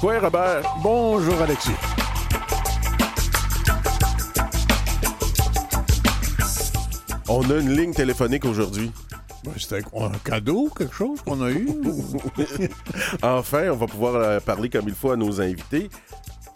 Quoi, Robert? Bonjour, Alexis. On a une ligne téléphonique aujourd'hui. Ben, C'était un cadeau, quelque chose qu'on a eu? enfin, on va pouvoir euh, parler comme il faut à nos invités.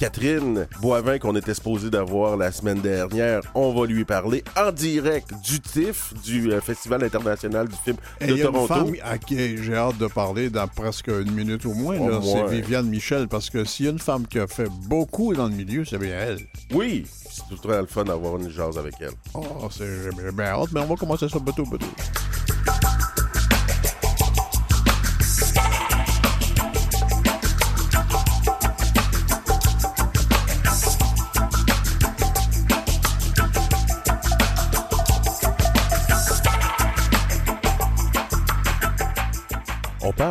Catherine Boivin, qu'on était supposé d'avoir la semaine dernière, on va lui parler en direct du TIFF, du euh, Festival international du film Et de y a une femme à qui j'ai hâte de parler dans presque une minute au moins. C'est. Viviane Michel, parce que s'il y a une femme qui a fait beaucoup dans le milieu, c'est bien elle. Oui, c'est tout très le fun d'avoir une jase avec elle. Oh, c'est j'ai bien hâte, mais on va commencer ça bateau bateau.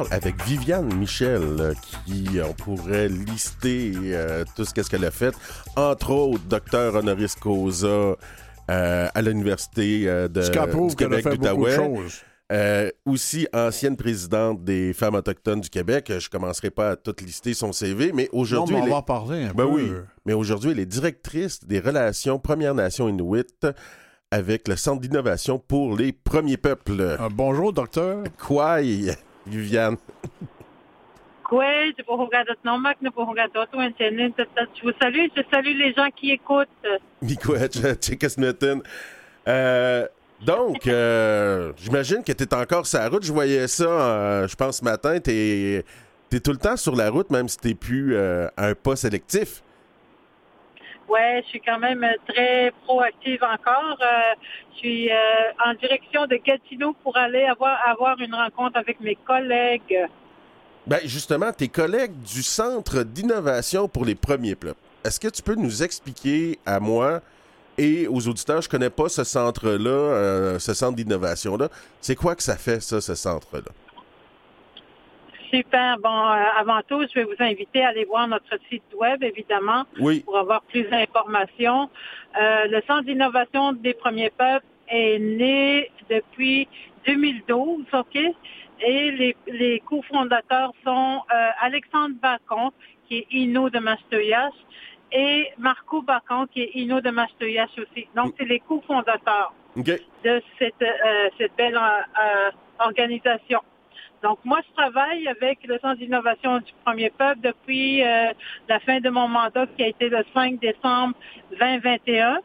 Parle avec Viviane Michel, euh, qui on pourrait lister euh, tout ce qu'est-ce qu'elle a fait. Entre autres, docteur honoris causa euh, à l'Université euh, de, du Québec d'Outaouais. Euh, aussi ancienne présidente des femmes autochtones du Québec. Je commencerai pas à tout lister son CV, mais aujourd'hui, on va est- en parler un Ben peu. oui. Mais aujourd'hui, elle est directrice des relations Premières Nations Inuit avec le Centre d'innovation pour les premiers peuples. Euh, bonjour, docteur. Kwai, Viviane. Oui, je vous regarde Nomak, je vous regarde Internet. Je vous salue, je salue les gens qui écoutent. Euh, donc, euh, j'imagine que tu es encore sur la route. Je voyais ça, euh, je pense, ce matin. Tu es, tout le temps sur la route, même si tu plus euh, un pas sélectif. Ouais, je suis quand même très proactive encore. Euh, je suis euh, en direction de Gatineau pour aller avoir, avoir une rencontre avec mes collègues. Ben, justement, tes collègues du Centre d'innovation pour les premiers peuples, est-ce que tu peux nous expliquer à moi et aux auditeurs, je connais pas ce centre-là, euh, ce centre d'innovation-là, c'est quoi que ça fait, ça, ce centre-là? Super. Bon, euh, avant tout, je vais vous inviter à aller voir notre site web, évidemment, Oui. pour avoir plus d'informations. Euh, le Centre d'innovation des premiers peuples est né depuis 2012, OK? Et les, les cofondateurs sont euh, Alexandre Bacon, qui est Inno de Mastoyas, et Marco Bacon, qui est Inno de Mastoyas aussi. Donc, c'est les cofondateurs OK. de cette, euh, cette belle euh, euh, organisation. Donc, moi, je travaille avec le Centre d'innovation du Premier Peuple depuis euh, la fin de mon mandat qui a été le 5 décembre 2021.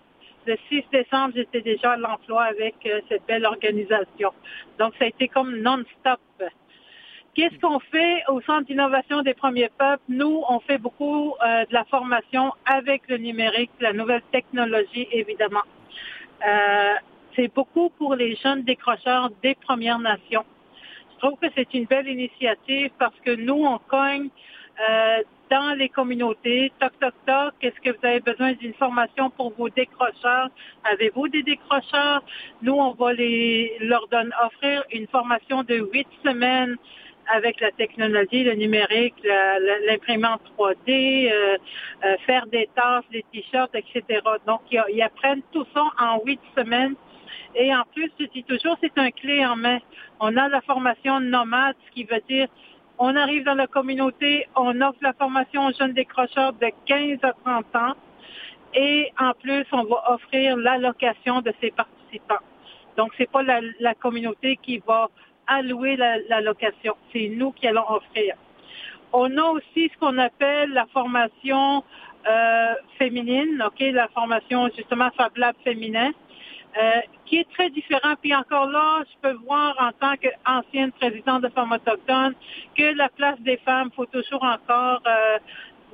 Le 6 décembre, j'étais déjà à l'emploi avec euh, cette belle organisation. Donc, ça a été comme non-stop. Qu'est-ce qu'on fait au Centre d'innovation des premiers peuples? Nous, on fait beaucoup euh, de la formation avec le numérique, la nouvelle technologie, évidemment. C'est beaucoup pour les jeunes décrocheurs des Premières Nations. Je trouve que c'est une belle initiative parce que nous, on cogne euh, dans les communautés. Toc, toc, toc. Est-ce que vous avez besoin d'une formation pour vos décrocheurs? Avez-vous des décrocheurs? Nous, on va les, leur donner, offrir une formation de huit semaines avec la technologie, le numérique, l'imprimante 3D, euh, euh, faire des tasses, des t-shirts, etc. Donc, ils apprennent tout ça en huit semaines. Et en plus, je dis toujours, c'est un clé en main. On a la formation nomade, ce qui veut dire on arrive dans la communauté, on offre la formation aux jeunes décrocheurs de 15 à 30 ans et en plus, on va offrir l'allocation de ces participants. Donc, c'est pas la, communauté qui va allouer la- l'allocation, c'est nous qui allons offrir. On a aussi ce qu'on appelle la formation euh, féminine, ok, la formation justement Fab Lab féminin, euh, qui est très différent. Puis encore là, je peux voir en tant qu'ancienne présidente de Femmes autochtones que la place des femmes, faut toujours encore euh,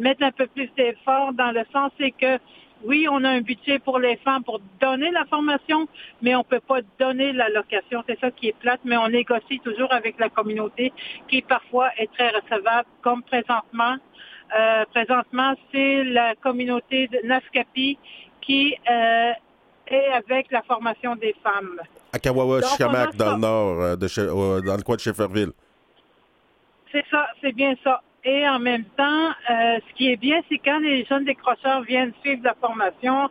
mettre un peu plus d'effort dans le sens c'est que oui, on a un budget pour les femmes pour donner la formation, mais on peut pas donner l'allocation. C'est ça qui est plate, mais on négocie toujours avec la communauté qui parfois est très recevable, comme présentement. Euh, présentement, c'est la communauté de Naskapi qui euh, est avec la formation des femmes. À Kawawa, Donc, on Chicamak, a dans le nord, euh, de euh, dans le coin de Shefferville. C'est ça, c'est bien ça. Et en même temps, euh, ce qui est bien, c'est quand les jeunes décrocheurs viennent suivre la formation,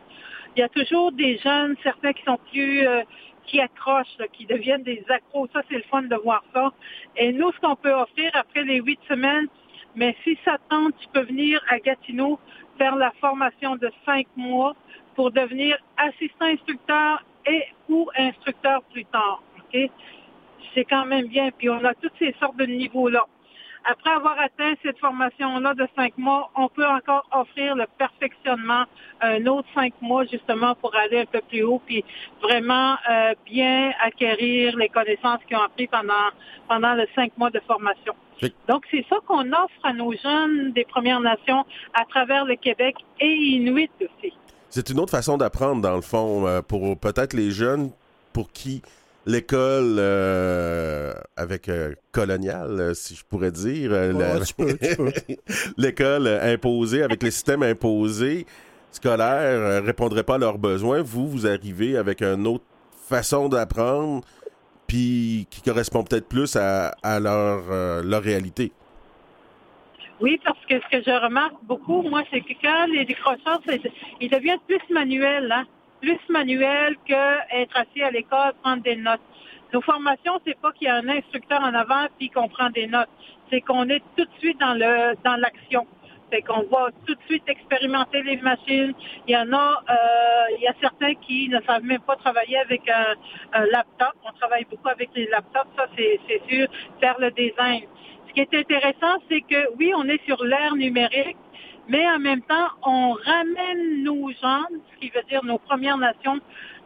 il y a toujours des jeunes, certains qui sont plus, euh, qui accrochent, là, qui deviennent des accros. Ça, c'est le fun de voir ça. Et nous, ce qu'on peut offrir après les huit semaines, Mais si ça tente, tu peux venir à Gatineau faire la formation de cinq mois pour devenir assistant instructeur et ou instructeur plus tard. OK? C'est quand même bien. Puis on a toutes ces sortes de niveaux-là. Après avoir atteint cette formation-là de cinq mois, on peut encore offrir le perfectionnement un autre cinq mois justement pour aller un peu plus haut puis vraiment euh, bien acquérir les connaissances qu'ils ont appris pendant pendant les cinq mois de formation. Donc c'est ça qu'on offre à nos jeunes des Premières Nations à travers le Québec et Inuit aussi. C'est une autre façon d'apprendre dans le fond euh, pour peut-être les jeunes pour qui l'école euh, avec euh, coloniale, euh, si je pourrais dire. l'école imposée, avec les systèmes imposés scolaires, répondrait pas à leurs besoins. Vous, vous arrivez avec une autre façon d'apprendre, puis qui correspond peut-être plus à, leur, leur réalité. Oui, parce que ce que je remarque beaucoup, moi, c'est que quand les décrocheurs, ils deviennent plus manuels, hein plus manuel qu'être assis à l'école, prendre des notes. Nos formations, c'est pas qu'il y a un instructeur en avant puis qu'on prend des notes. C'est qu'on est tout de suite dans le dans l'action. C'est qu'on va tout de suite expérimenter les machines. Il y en a, euh, il y a certains qui ne savent même pas travailler avec un, laptop. On travaille beaucoup avec les laptops, ça c'est sûr. Faire le design. Ce qui est intéressant, c'est que oui, on est sur l'ère numérique, mais en même temps, on ramène nos gens, ce qui veut dire nos Premières Nations,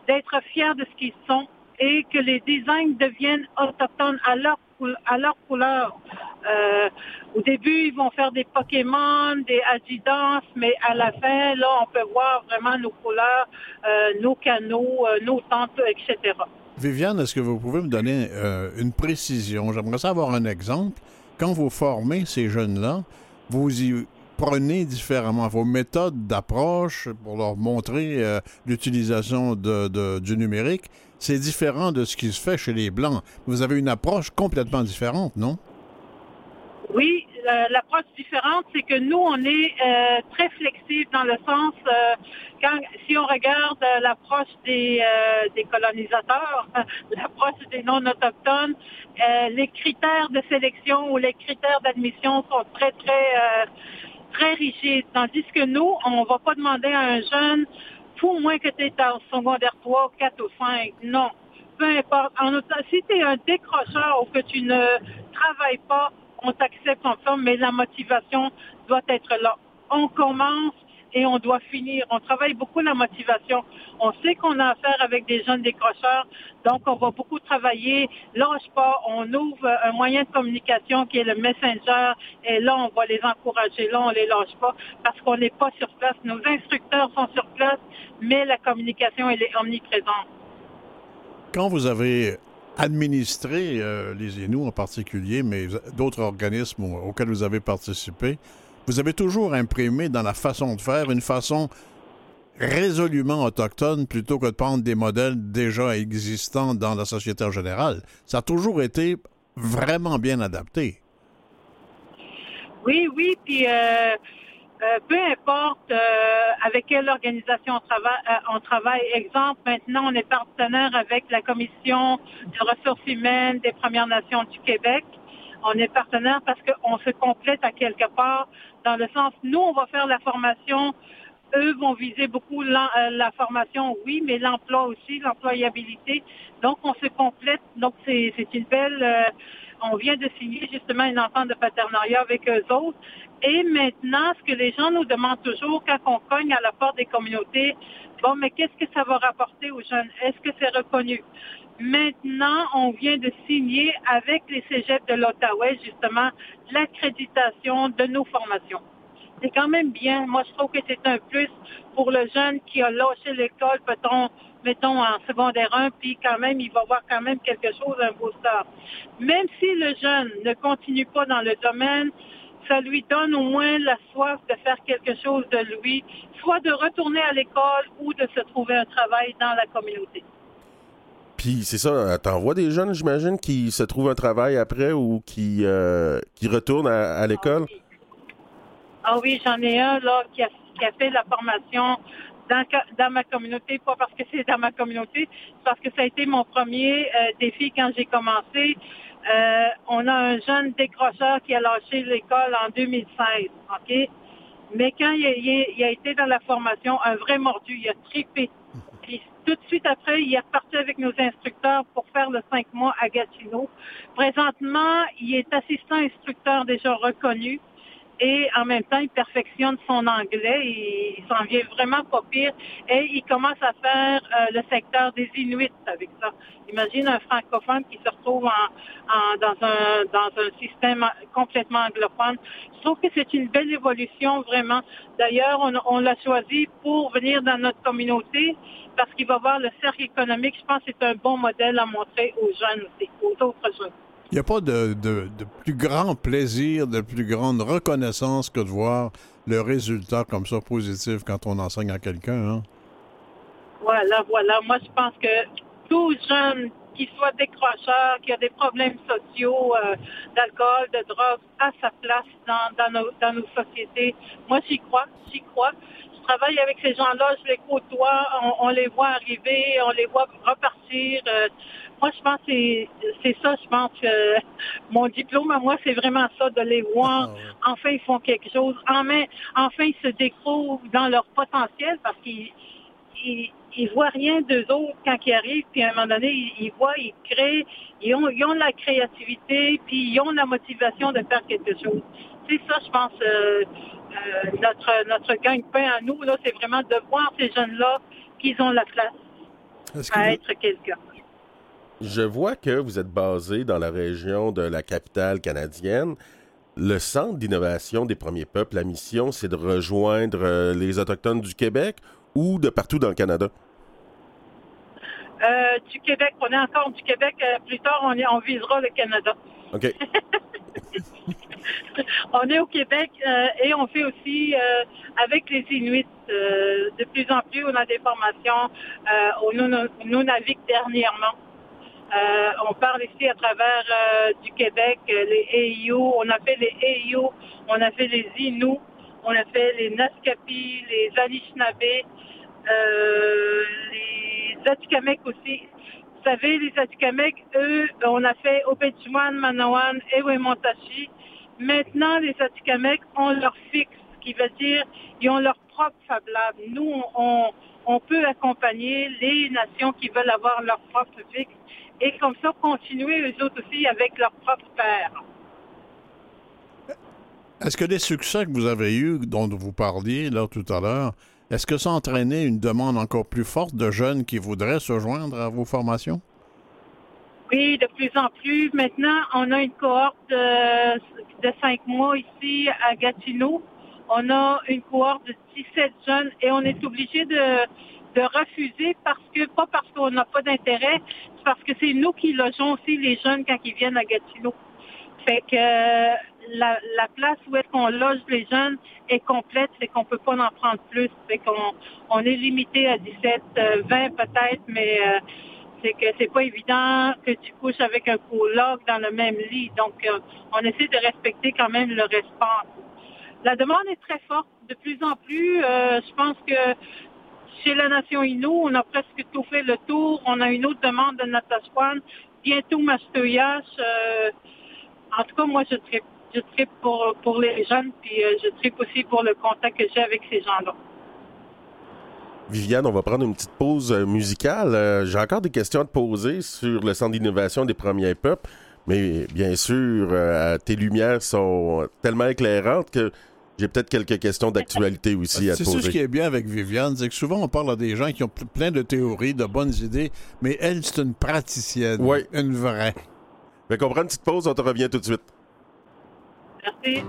d'être fiers de ce qu'ils sont et que les designs deviennent autochtones à leur couleur. Euh, au début, ils vont faire des Pokémon, des Adidas, mais à la fin, là, on peut voir vraiment nos couleurs, euh, nos canaux, euh, nos tentes, etc. Viviane, est-ce que vous pouvez me donner une précision? J'aimerais savoir un exemple. Quand vous formez ces jeunes-là, vous y prenez différemment vos méthodes d'approche pour leur montrer euh, l'utilisation de, du numérique. C'est différent de ce qui se fait chez les Blancs. Vous avez une approche complètement différente, non? Oui, l'approche différente, c'est que nous, on est euh, très flexible dans le sens, euh, quand, si on regarde l'approche des, des colonisateurs, l'approche des non-autochtones, les critères de sélection ou les critères d'admission sont très, très très rigide. Tandis que nous, on va pas demander à un jeune, faut moins que tu es en secondaire 3, 4 ou 5. Non. Peu importe. En, si tu es un décrocheur ou que tu ne travailles pas, on t'accepte en mais la motivation doit être là. On commence et on doit finir. On travaille beaucoup la motivation. On sait qu'on a affaire avec des jeunes décrocheurs, donc on va beaucoup travailler. Lâche pas, on ouvre un moyen de communication qui est le messenger et là on va les encourager, là on les lâche pas parce qu'on n'est pas sur place. Nos instructeurs sont sur place, mais la communication elle est omniprésente. Quand vous avez administré euh, les Inuits en particulier, mais d'autres organismes auxquels vous avez participé, vous avez toujours imprimé dans la façon de faire une façon résolument autochtone plutôt que de prendre des modèles déjà existants dans la société en général. Ça a toujours été vraiment bien adapté. Oui, oui, puis euh, euh, peu importe euh, avec quelle organisation on travaille, on travaille. Exemple, maintenant, on est partenaire avec la Commission des ressources humaines des Premières Nations du Québec. On est partenaire parce qu'on se complète à quelque part dans le sens, nous, on va faire la formation, eux vont viser beaucoup la, euh, formation, oui, mais l'emploi aussi, l'employabilité. Donc, on se complète. Donc, c'est une belle... Euh, on vient de signer justement une entente de partenariat avec eux autres. Et maintenant, ce que les gens nous demandent toujours quand on cogne à la porte des communautés, bon, mais qu'est-ce que ça va rapporter aux jeunes? Est-ce que c'est reconnu? Maintenant, on vient de signer avec les cégeps de l'Ottawa, justement, l'accréditation de nos formations. C'est quand même bien. Moi, je trouve que c'est un plus pour le jeune qui a lâché l'école, peut-on, mettons, en secondaire 1, puis quand même, il va avoir quand même quelque chose, un booster. Même si le jeune ne continue pas dans le domaine, ça lui donne au moins la soif de faire quelque chose de lui, soit de retourner à l'école ou de se trouver un travail dans la communauté. Puis c'est ça, t'envoies des jeunes, j'imagine, qui se trouvent un travail après ou qui, euh, qui retournent à, l'école? Ah oui, j'en ai un là qui a, fait la formation dans, ma communauté, pas parce que c'est dans ma communauté, parce que ça a été mon premier euh, défi quand j'ai commencé. Euh, on a un jeune décrocheur qui a lâché l'école en 2016, OK? Mais quand il a, il a, été dans la formation, un vrai mordu, il a tripé. Tout de suite après, il est reparti avec nos instructeurs pour faire le cinq mois à Gatineau. Présentement, il est assistant instructeur déjà reconnu et en même temps, il perfectionne son anglais. Il s'en vient vraiment pas pire. Et il commence à faire euh, le secteur des Inuits avec ça. Imagine un francophone qui se retrouve en, dans, un, dans un système complètement anglophone. Je trouve que c'est une belle évolution, vraiment. D'ailleurs, on, on l'a choisi pour venir dans notre communauté parce qu'il va voir le cercle économique. Je pense que c'est un bon modèle à montrer aux jeunes aussi, aux autres jeunes. Il n'y a pas de, de, plus grand plaisir, de plus grande reconnaissance que de voir le résultat comme ça positif quand on enseigne à quelqu'un. Hein? Voilà, voilà. Moi, je pense que tout jeune qui soit décrocheur, qui a des problèmes sociaux, euh, d'alcool, de drogue, a sa place dans, nos, sociétés. Moi, j'y crois, j'y crois. Je travaille avec ces gens-là, je les côtoie, on, on, les voit arriver, on les voit repartir. Euh, moi, je pense que c'est ça, je pense que mon diplôme à moi, c'est vraiment ça, de les voir. Ah, enfin, ils font quelque chose. Enfin, enfin ils se découvrent dans leur potentiel parce qu'ils ils, ils voient rien d'eux autres quand ils arrivent, puis à un moment donné, ils, ils voient, ils créent, ils ont, ils ont la créativité, puis ils ont la motivation de faire quelque chose. C'est ça, je pense, euh, euh, notre, notre gagne-pain à nous, là, c'est vraiment de voir ces jeunes-là qu'ils ont la place à être quelqu'un. Je vois que vous êtes basé dans la région de la capitale canadienne. Le Centre d'innovation des premiers peuples, la mission, c'est de rejoindre euh, les Autochtones du Québec ou de partout dans le Canada? Euh, du Québec. On est encore du Québec. Euh, plus tard, on, est, on visera le Canada. OK. on est au Québec euh, et on fait aussi euh, avec les Inuits. De plus en plus, on a des formations. on nous, nous dernièrement. on parle ici à travers du Québec, les EIU. On a fait les EIU, on a fait les Inuits, on a fait les Naskapi, les Anishinaabe, les Atikamekw aussi. Vous savez, les Atikamekw, eux, on a fait Opechuan, Manawan et Wemontachi. Maintenant, les Atikamekw ont leur fixe, qui veut dire ils ont leur propre Fab Lab. Nous, on peut accompagner les nations qui veulent avoir leur propre fixe et comme ça continuer eux autres aussi avec leur propre père. Est-ce que les succès que vous avez eus, dont vous parliez là tout à l'heure, est-ce que ça entraînait une demande encore plus forte de jeunes qui voudraient se joindre à vos formations? Oui, de plus en plus. Maintenant, on a une cohorte de, de cinq mois ici à Gatineau. On a une cohorte de 17 jeunes et on est obligé de, de refuser parce que, pas parce qu'on n'a pas d'intérêt, c'est parce que c'est nous qui logeons aussi les jeunes quand ils viennent à Gatineau. Fait que la, la place où est-ce qu'on loge les jeunes est complète, c'est qu'on peut pas en prendre plus. Fait qu'on on est limité à 17, 20 peut-être, mais euh, c'est que c'est pas évident que tu couches avec un coloc dans le même lit. Donc, euh, on essaie de respecter quand même le respect. La demande est très forte. De plus en plus, euh, je pense que chez la Nation Innu, on a presque tout fait le tour. On a une autre demande de Natashwan. Bientôt Mastoyas. Euh, en tout cas, moi, je tripe. Je tripe pour, les jeunes, puis euh, je tripe aussi pour le contact que j'ai avec ces gens-là. Viviane, on va prendre une petite pause euh, musicale. Euh, j'ai encore des questions à te poser sur le Centre d'innovation des premiers peuples, mais bien sûr, tes lumières sont tellement éclairantes que j'ai peut-être quelques questions d'actualité aussi à te poser. C'est ce qui est bien avec Viviane, c'est que souvent on parle à des gens qui ont plein de théories, de bonnes idées, mais elle, c'est une praticienne, Oui. une vraie. Fait qu'on prend une petite pause, on te revient tout de suite. Merci.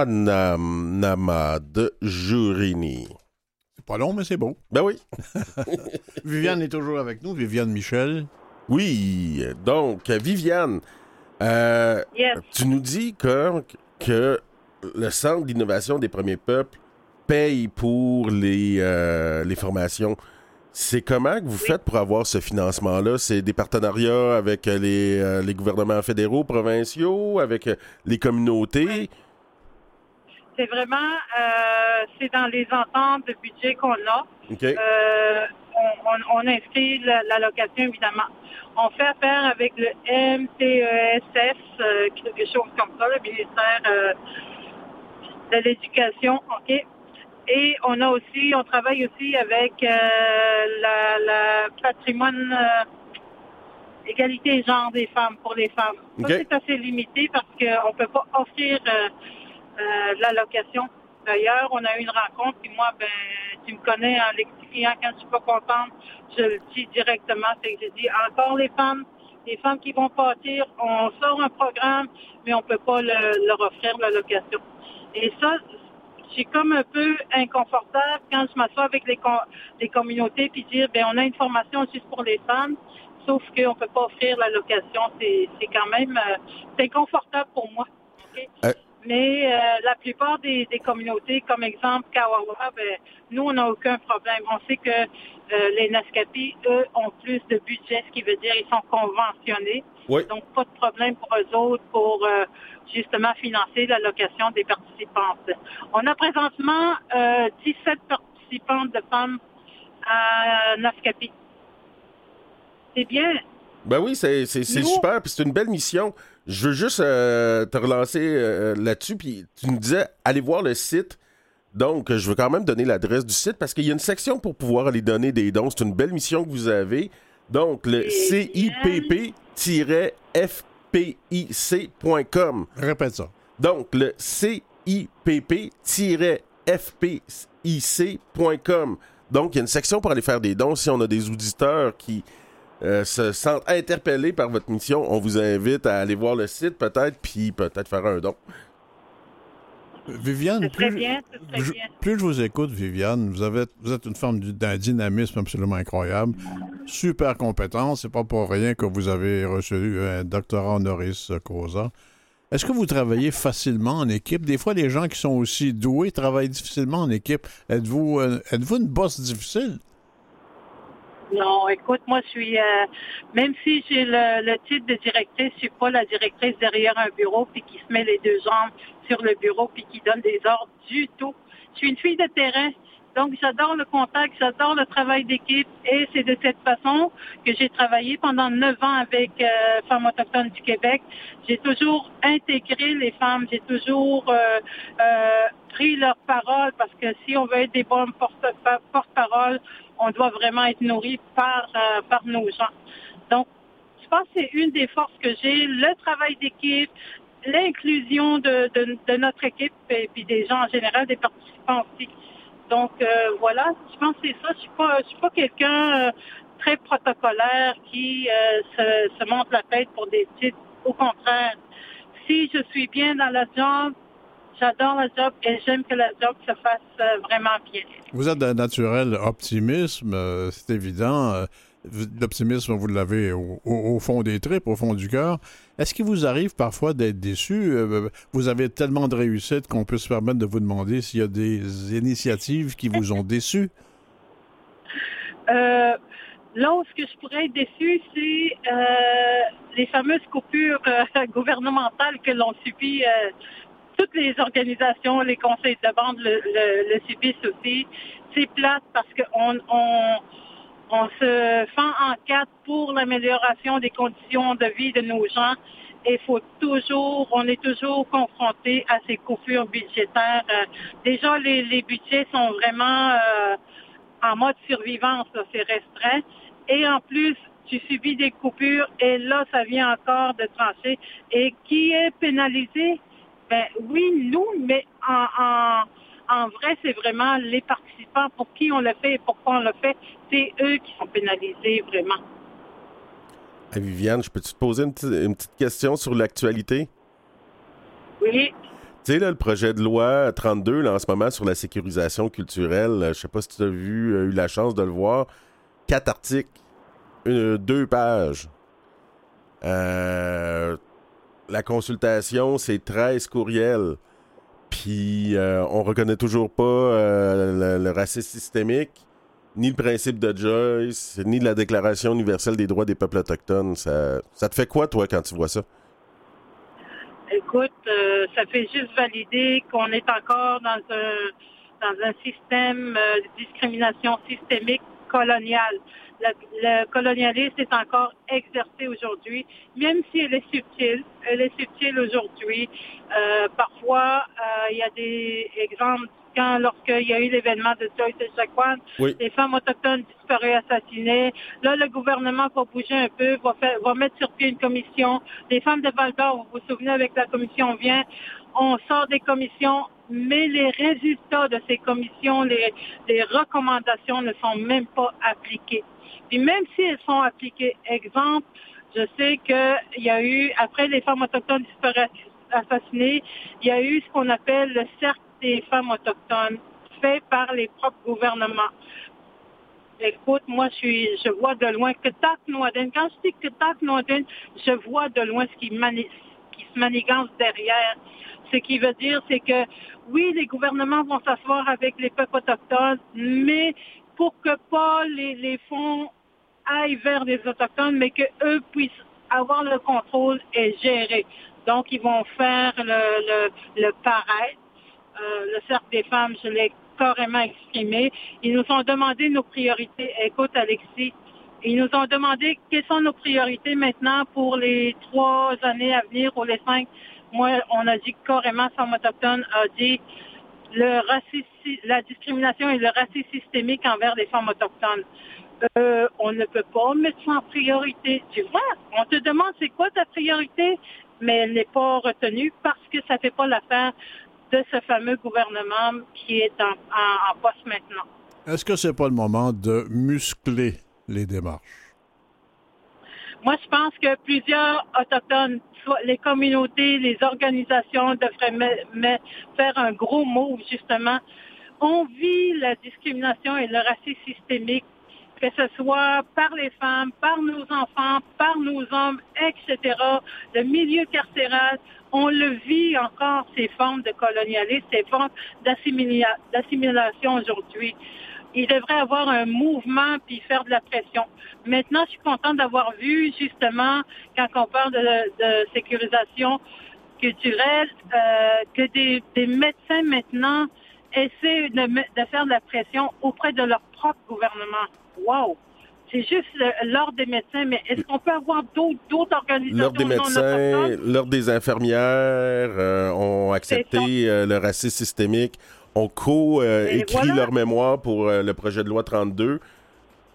Anamnama de Jurini. C'est pas long, mais c'est beau. Ben oui. Viviane est toujours avec nous. Viviane Michel. Oui. Donc, Viviane, euh, Yes. tu nous dis que, que le Centre d'innovation des premiers peuples paye pour les, euh, les formations. C'est comment que vous faites pour avoir ce financement-là? C'est des partenariats avec les, euh, les gouvernements fédéraux, provinciaux, avec les communautés? C'est vraiment, euh, c'est dans les ententes de budget qu'on a. Euh, on, on, on inscrit la- l'allocation, évidemment. On fait affaire avec le MTESS, euh, quelque chose comme ça, le ministère de l'Éducation, OK? Et on a aussi, on travaille aussi avec euh, la, la patrimoine euh, égalité genre des femmes pour les femmes. Ça, c'est assez limité parce qu'on ne peut pas offrir euh, euh, l'allocation. D'ailleurs, on a eu une rencontre, puis moi, ben, tu me connais en l'expliquant quand je suis pas contente, je le dis directement, c'est que j'ai dit encore les femmes, les femmes qui vont partir, on sort un programme, mais on peut pas le- leur offrir l'allocation. Et ça, j'ai comme un peu inconfortable quand je m'assois avec les, com- les communautés puis dire, ben, on a une formation juste pour les femmes, sauf qu'on peut pas offrir l'allocation. C'est, c'est quand même, euh, c'est inconfortable pour moi. Euh. Mais euh, la plupart des, des communautés, comme exemple Kawawa, ben, nous, on n'a aucun problème. On sait que euh, les NASCAPI, eux, ont plus de budget, ce qui veut dire qu'ils sont conventionnés. Oui. Donc, pas de problème pour eux autres pour euh, justement financer l'allocation des participantes. On a présentement euh, 17 participantes de femmes à NASCAPI. C'est bien. Ben oui, c'est super, puis c'est une belle mission. Je veux juste euh, te relancer euh, là-dessus, puis tu nous disais, allez voir le site. Donc, je veux quand même donner l'adresse du site parce qu'il y a une section pour pouvoir aller donner des dons. C'est une belle mission que vous avez. Donc, le CIPP-FPIC.com. Répète ça. Donc, le CIPP-FPIC.com. Donc, il y a une section pour aller faire des dons. Si on a des auditeurs qui euh, se sentent interpellés par votre mission, on vous invite à aller voir le site peut-être, puis peut-être faire un don. Viviane, plus, bien, je, bien. plus je vous écoute, Viviane, vous, avez, vous êtes une femme du- d'un dynamisme absolument incroyable, super compétente. C'est pas pour rien que vous avez reçu un doctorat honoris causa. Est-ce que vous travaillez facilement en équipe? Des fois, les gens qui sont aussi doués travaillent difficilement en équipe. Êtes-vous euh, êtes-vous une bosse difficile? Non, écoute, moi, je suis, euh, même si j'ai le, le titre de directrice, je suis pas la directrice derrière un bureau puis qui se met les deux jambes sur le bureau puis qui donne des ordres du tout. Je suis une fille de terrain. Donc, j'adore le contact, j'adore le travail d'équipe et c'est de cette façon que j'ai travaillé pendant neuf ans avec euh, Femmes autochtones du Québec. J'ai toujours intégré les femmes, j'ai toujours euh, euh, pris leur parole parce que si on veut être des bonnes porte- porte-paroles, on doit vraiment être nourri par, euh, par nos gens. Donc, je pense que c'est une des forces que j'ai, le travail d'équipe, l'inclusion de, de, notre équipe et puis des gens en général, des participants aussi. Donc euh, voilà, je pense que c'est ça. Je suis pas, suis pas quelqu'un euh, très protocolaire qui se, se monte la tête pour des titres. Au contraire, si je suis bien dans la job, j'adore la job et j'aime que la job se fasse euh, vraiment bien. Vous êtes d'un naturel optimisme, euh, c'est évident. Euh, L'optimisme, vous l'avez au, fond des tripes, au fond du cœur. Est-ce qu'il vous arrive parfois d'être déçu? Vous avez tellement de réussite qu'on peut se permettre de vous demander s'il y a des initiatives qui vous ont déçu? Euh, là où ce que je pourrais être déçue, c'est euh, les fameuses coupures euh, gouvernementales que l'on subit. Toutes les organisations, les conseils de bande le, le, le aussi. C'est plate parce qu'on on, on se fend en quatre pour l'amélioration des conditions de vie de nos gens. Et faut toujours, on est toujours confronté à ces coupures budgétaires. Euh, déjà, les, les budgets sont vraiment euh, en mode survivance, c'est restreint. Et en plus, tu subis des coupures et là, ça vient encore de trancher. Et qui est pénalisé? Ben oui, nous, mais en, en, en vrai, c'est vraiment les participants pour qui on le fait et pourquoi on le fait. C'est eux qui sont pénalisés vraiment. Hey, Viviane, je peux te poser une, petite- une petite question sur l'actualité? Oui, Tu sais, là, le projet de loi 32, là, en ce moment, sur la sécurisation culturelle, euh, je sais pas si tu as vu, euh, eu la chance de le voir. Quatre articles, une- deux pages. Euh, la consultation, c'est 13 courriels. Puis, euh, on reconnaît toujours pas euh, le, racisme systémique, ni le principe de Joyce, ni la Déclaration universelle des droits des peuples autochtones. Ça, ça te fait quoi, toi, quand tu vois ça? Écoute, euh, ça fait juste valider qu'on est encore dans un dans un système de discrimination systémique coloniale. Le, le colonialisme est encore exercé aujourd'hui, même si elle est subtile. Elle est subtile aujourd'hui. Euh, parfois, euh, il y a des exemples quand lorsqu'il y a eu l'événement de Joyce et Chacuan, Oui. les femmes autochtones disparues assassinées. Là, le gouvernement va bouger un peu, va, faire, va mettre sur pied une commission. Les femmes de Val-d'Or, vous vous souvenez, avec la commission vient, on sort des commissions, mais les résultats de ces commissions, les, les recommandations ne sont même pas appliquées. Puis même si elles sont appliquées, exemple, je sais qu'il y a eu, après les femmes autochtones disparues assassinées, il y a eu ce qu'on appelle le cercle des femmes autochtones, fait par les propres gouvernements. Écoute, moi, je vois de loin que Tac Noiden. Quand je dis que Tac Noiden, je vois de loin ce qui se manigance derrière. Ce qui veut dire, c'est que oui, les gouvernements vont s'asseoir avec les peuples autochtones, mais pour que pas les, les fonds aillent vers les autochtones, mais qu'eux puissent avoir le contrôle et gérer. Donc, ils vont faire le, le, le paraître. Euh, le cercle des femmes, je l'ai carrément exprimé. Ils nous ont demandé nos priorités. Écoute, Alexis, ils nous ont demandé quelles sont nos priorités maintenant pour les trois années à venir ou les cinq. Moi, on a dit carrément, Femmes autochtones a dit le racisme, la discrimination et le racisme systémique envers les femmes autochtones. Euh, on ne peut pas mettre ça en priorité. Tu vois, on te demande c'est quoi ta priorité, mais elle n'est pas retenue parce que ça ne fait pas l'affaire de ce fameux gouvernement qui est en, en, en poste maintenant. Est-ce que c'est pas le moment de muscler les démarches? Moi, je pense que plusieurs autochtones, soit les communautés, les organisations devraient faire un gros move, justement. On vit la discrimination et le racisme systémique, que ce soit par les femmes, par nos enfants, par nos hommes, etc. Le milieu carcéral, on le vit encore, ces formes de colonialisme, ces formes d'assimila- d'assimilation aujourd'hui. Il devrait avoir un mouvement puis faire de la pression. Maintenant, je suis contente d'avoir vu justement, quand on parle de, de sécurisation culturelle, euh, que des, des médecins maintenant essaient de, faire de la pression auprès de leur propre gouvernement. Wow! C'est juste le- l'ordre des médecins, mais est-ce qu'on peut avoir d'autres organisations L'Ordre des médecins, l'Ordre des infirmières euh, ont accepté euh, le racisme systémique, ont co-écrit voilà. leur mémoire pour euh, le projet de loi 32.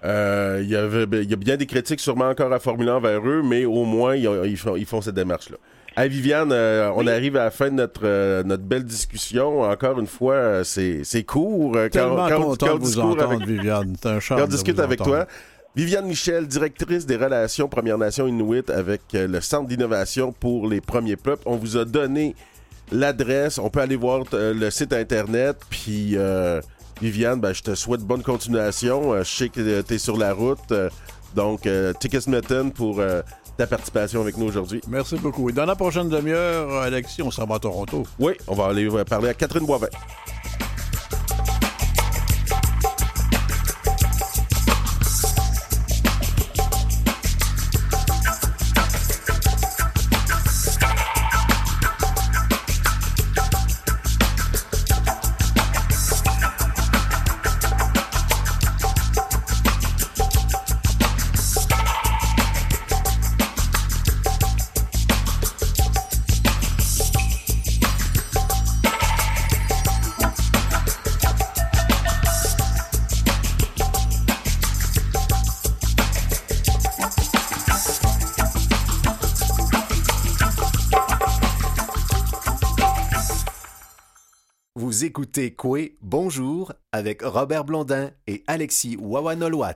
Euh, Il y, avait- il y a bien des critiques sûrement encore à formuler envers eux, mais au moins, ils, ont- ils font, ils font cette démarche-là. Hey, Viviane, euh, on arrive à la fin de notre, euh, notre belle discussion. Encore une fois, euh, c'est c'est court. euh, Quand, Tellement quand on- content quand de vous entendre, avec- Viviane. C'est un charme quand on de discute vous avec entendre. toi. Viviane Michel, directrice des relations Premières Nations Inuit avec euh, le Centre d'innovation pour les premiers peuples. On vous a donné l'adresse. On peut aller voir euh, le site Internet. Puis, euh, Viviane, ben, je te souhaite bonne continuation. Euh, je sais que tu es sur la route. Donc, euh, Ticketsmitten pour ta participation avec nous aujourd'hui. Merci beaucoup. Et dans la prochaine demi-heure, Alexis, on s'en va à Toronto. Oui, on va aller parler à Catherine Boivin. Écoutez Coué Bonjour avec Robert Blondin et Alexis Wawanolwat.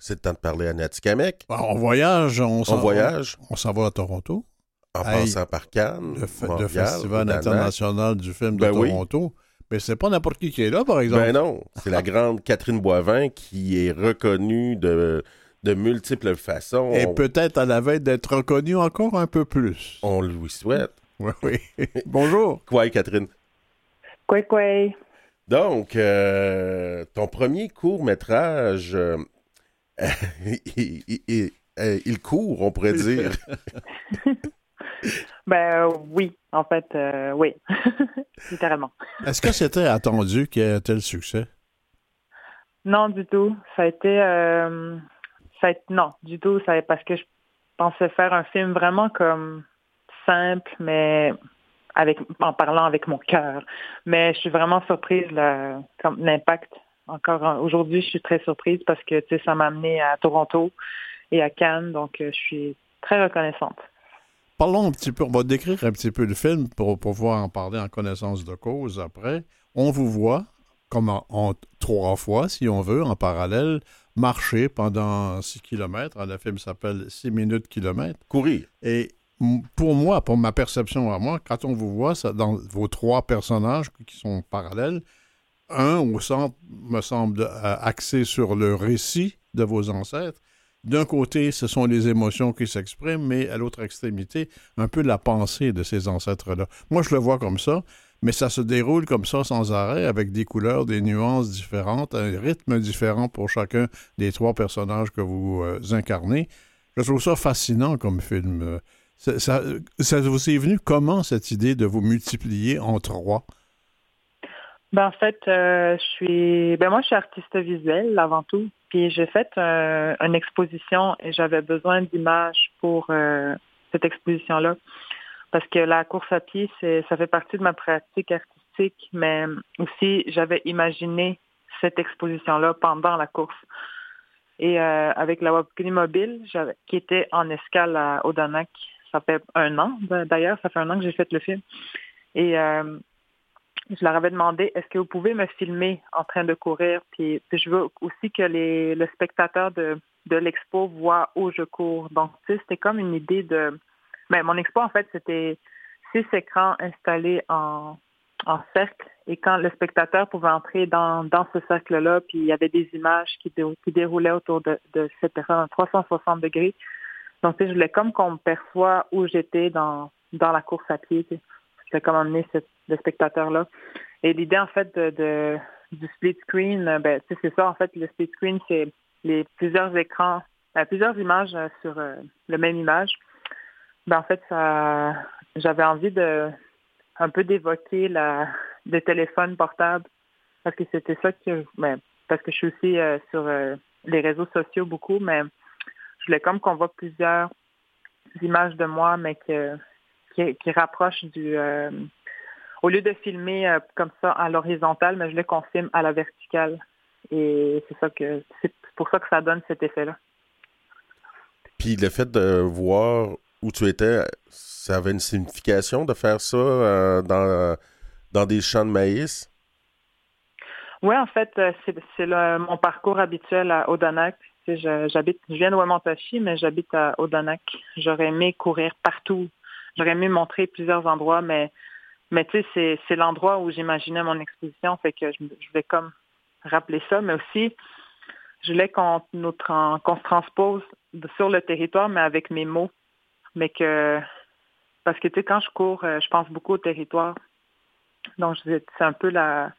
C'est le temps de parler à Natikamek. Alors, on voyage. On, s'en- On voyage. On, s'en va à Toronto. En Hey, passant par Cannes, Le, fe- le Festival international du film de Ben oui. Toronto. Mais c'est pas n'importe qui qui est là, par exemple. Ben non, c'est la grande Catherine Boivin qui est reconnue de, de multiples façons. Et on, peut-être à la veille d'être reconnu encore un peu plus. on lui souhaite. Oui, oui. Bonjour. Quoi, Catherine? Quoi, quoi. Donc, euh, ton premier court-métrage, euh, il, il- il- euh, il court, on pourrait dire. Ben euh, oui, en fait, euh, oui, littéralement. Est-ce que c'était attendu qu'il y ait un tel succès? Non, du tout. Ça a été, euh, ça a été- non, du tout. Ça, parce que je pensais faire un film vraiment comme simple, mais avec, en parlant avec mon cœur. Mais je suis vraiment surprise là, comme l'impact. Encore en- aujourd'hui, je suis très surprise parce que tu sais, ça m'a amené à Toronto et à Cannes, donc euh, je suis très reconnaissante. Parlons un petit peu, on va décrire un petit peu le film pour pouvoir en parler en connaissance de cause après. On vous voit, comme en, en trois fois, si on veut, en parallèle, marcher pendant 6 km. Le film s'appelle 6 minutes kilomètres. Courir. Et pour moi, pour ma perception à moi, quand on vous voit dans vos trois personnages qui sont parallèles, un au centre me semble euh, axé sur le récit de vos ancêtres. D'un côté, ce sont les émotions qui s'expriment, mais à l'autre extrémité, un peu la pensée de ces ancêtres-là. Moi, je le vois comme ça, mais ça se déroule comme ça sans arrêt, avec des couleurs, des nuances différentes, un rythme différent pour chacun des trois personnages que vous euh, incarnez. Je trouve ça fascinant comme film. Ça, vous est venu comment cette idée de vous multiplier en trois? Ben, en fait, euh, je suis. Ben, moi, je suis artiste visuel avant tout. Puis j'ai fait euh, une exposition et j'avais besoin d'images pour euh, cette exposition-là. Parce que la course à pied, ça fait partie de ma pratique artistique, mais aussi j'avais imaginé cette exposition-là pendant la course. Et euh, avec la Wapkuni Mobile, qui était en escale à Odanak, ça fait un an, d'ailleurs, ça fait un an que j'ai fait le film. Et euh, je leur avais demandé est-ce que vous pouvez me filmer en train de courir? Puis, je veux aussi que les le spectateur de, l'expo voit où je cours donc tu sais c'était comme une idée de mais mon expo en fait c'était six écrans installés en cercle et quand le spectateur pouvait entrer dans, ce cercle-là, puis il y avait des images qui déroulaient autour de, de cette personne à 360 degrés. Donc, je voulais comme qu'on me perçoit où j'étais dans, dans la course à pied. Tu sais. Je voulais comme emmener le spectateur-là. Et l'idée, en fait, de, de, du split screen, ben, tu sais, c'est ça, en fait, le split screen, c'est les plusieurs écrans, euh, plusieurs images euh, sur euh, le même image. Ben, en fait, ça, j'avais envie de un peu d'évoquer la le téléphone portable parce que c'était ça que ben, parce que je suis aussi euh, sur euh, les réseaux sociaux beaucoup, mais voulais comme qu'on voit plusieurs images de moi, mais que qui, qui rapprochent du euh, au lieu de filmer euh, comme ça à l'horizontale, mais je voulais qu'on filme à la verticale. Et c'est ça que c'est pour ça que ça donne cet effet-là. Puis le fait de voir où tu étais, ça avait une signification de faire ça euh, dans, dans des champs de maïs? Oui, en fait, c'est mon parcours habituel à Odanak. J'habite, je viens de Wamantashi, mais j'habite à Odanak. J'aurais aimé courir partout. J'aurais aimé montrer plusieurs endroits, mais, mais tu sais, c'est l'endroit où j'imaginais mon exposition, fait que je, je vais comme rappeler ça, mais aussi, je voulais qu'on qu se transpose sur le territoire, mais avec mes mots mais que parce que tu sais quand je cours, je pense beaucoup au territoire. Donc c'est un peu la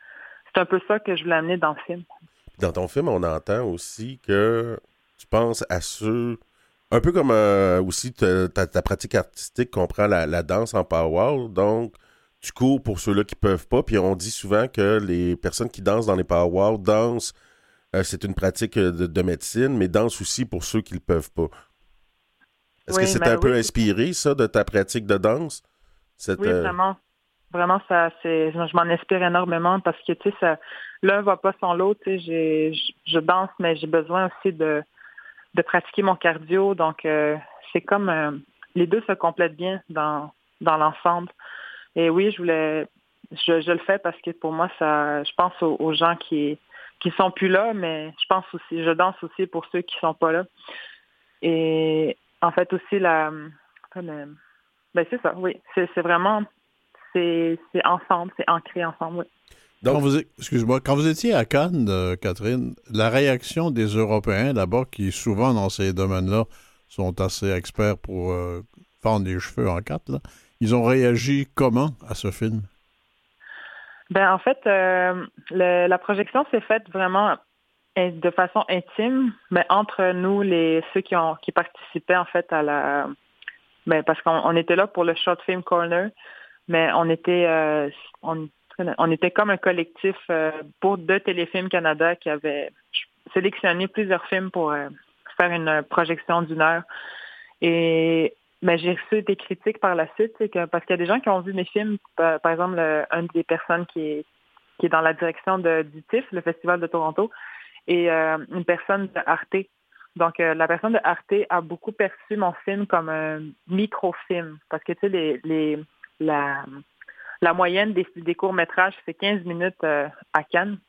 c'est un peu ça que je voulais amener dans le film. Dans ton film, on entend aussi que tu penses à ceux un peu comme euh, aussi ta, ta, ta, pratique artistique comprend la, la danse en power, donc tu cours pour ceux-là qui peuvent pas, puis on dit souvent que les personnes qui dansent dans les power dansent, euh, c'est une pratique de, de, médecine, mais dansent aussi pour ceux qui ne le peuvent pas. Est-ce oui, que c'est un peu inspiré, ça, de ta pratique de danse? Cette, oui, vraiment. Vraiment, ça, c'est, je m'en inspire énormément parce que, tu sais, ça, l'un va pas sans l'autre. Tu sais, je danse, mais j'ai besoin aussi de, de pratiquer mon cardio. Donc, euh, c'est comme, euh, les deux se complètent bien dans, dans l'ensemble. Et oui, je voulais, je, je, le fais parce que pour moi, ça, je pense aux, aux gens qui, qui sont plus là, mais je pense aussi, je danse aussi pour ceux qui sont pas là. Et en fait aussi la le, Ben, c'est ça, oui. C'est vraiment, c'est ensemble, c'est ancré ensemble, oui. Donc, quand vous, excuse-moi, quand vous étiez à Cannes, euh, Catherine, la réaction des Européens là-bas, qui souvent dans ces domaines-là sont assez experts pour euh, fendre les cheveux en quatre, là, ils ont réagi comment à ce film? Ben en fait, euh, la projection s'est faite vraiment de façon intime, mais entre nous, les ceux qui ont qui participaient en fait à la, ben parce qu'on était là pour le short film corner, mais on était euh, on, on, était comme un collectif euh, pour deux téléfilms Canada qui avaient sélectionné plusieurs films pour faire une projection d'une heure. Et mais j'ai reçu des critiques par la suite, que, parce qu'il y a des gens qui ont vu mes films, par, exemple, une des personnes qui est, qui est dans la direction de, du TIFF, le Festival de Toronto, et euh, une personne de Arte. Donc, euh, la personne de Arte a beaucoup perçu mon film comme un micro-film, parce que, tu sais, les, les, la, la moyenne des, des courts-métrages, c'est 15 minutes euh, à Cannes.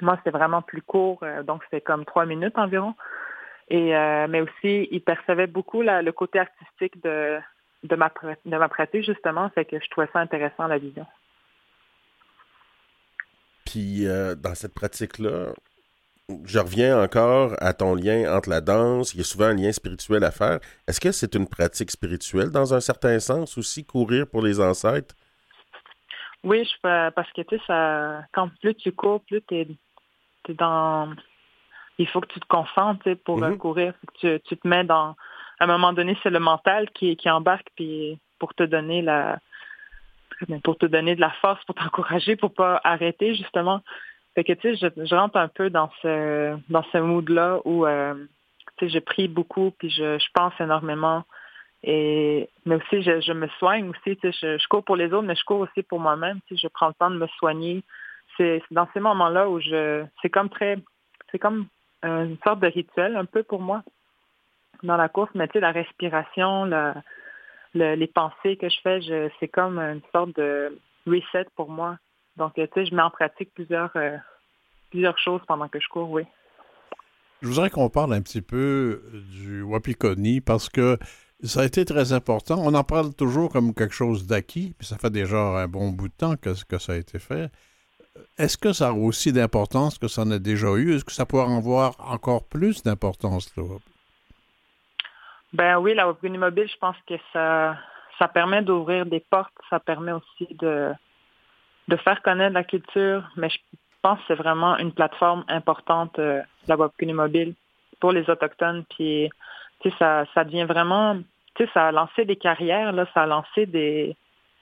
Moi, c'est vraiment plus court, donc c'est comme 3 minutes environ. Et, euh, mais aussi, il percevait beaucoup le côté artistique de, de, ma, de ma pratique, justement, fait que je trouvais ça intéressant, la vision. Puis, euh, dans cette pratique-là, je reviens encore à ton lien entre la danse. Il y a souvent un lien spirituel à faire. Est-ce que c'est une pratique spirituelle dans un certain sens aussi, courir pour les ancêtres? Oui, je, parce que tu sais, ça, quand plus tu cours, plus tu es, es, dans il faut que tu te concentres pour mm-hmm. courir. Tu, tu, te mets dans. À un moment donné, c'est le mental qui, qui embarque puis pour te donner la pour te donner de la force, pour t'encourager, pour pas arrêter, justement. Fait que tu sais, je, rentre un peu dans ce dans ce mood-là où euh, tu sais, je prie beaucoup, puis je, je pense énormément. Et mais aussi je, je me soigne aussi, tu sais, je, cours pour les autres, mais je cours aussi pour moi-même. Tu sais, je prends le temps de me soigner. C'est dans ces moments-là où je c'est comme très c'est comme une sorte de rituel un peu pour moi dans la course, mais tu sais, la respiration, les pensées que je fais, c'est comme une sorte de reset pour moi. Donc, tu sais, je mets en pratique plusieurs, euh, plusieurs choses pendant que je cours, oui. Je voudrais qu'on parle un petit peu du Wapikoni parce que ça a été très important. On en parle toujours comme quelque chose d'acquis, puis ça fait déjà un bon bout de temps que, que ça a été fait. Est-ce que ça a aussi d'importance que ça en a déjà eu? Est-ce que ça pourrait avoir encore plus d'importance, là? Ben oui, la Webguni Mobile, je pense que ça, ça permet d'ouvrir des portes, ça permet aussi de, de faire connaître la culture, mais je pense que c'est vraiment une plateforme importante, euh, la Webguni Mobile, pour les Autochtones. Puis, tu sais, ça, ça devient vraiment, tu sais, ça a lancé des carrières, là, ça a lancé des,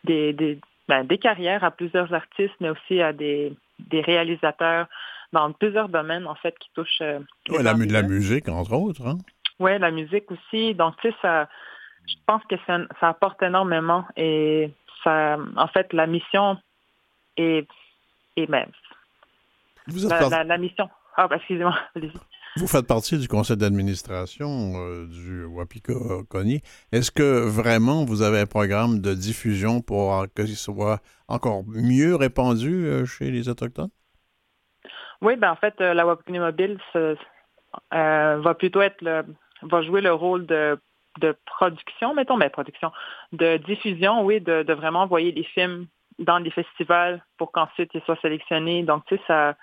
des, ben, des carrières à plusieurs artistes, mais aussi à des, des réalisateurs dans plusieurs domaines, en fait, qui touchent... Euh, la, la, musique, entre autres. Hein? Oui, la musique aussi. Donc, tu sais, ça, je pense que ça, ça, apporte énormément. Et ça, en fait, la mission est même... la, la, mission... Ah, ben, excusez-moi, Vous faites partie du conseil d'administration euh, du Wapikoni. Est-ce que vraiment vous avez un programme de diffusion pour que soit encore mieux répandu euh, chez les Autochtones? Oui, ben en fait, euh, la Wapikoni Mobile va plutôt être le, va jouer le rôle de, de production, mettons, mais ben, production, de diffusion, oui, de, de vraiment envoyer les films dans des festivals pour qu'ensuite ils soient sélectionnés. Donc, tu sais, ça,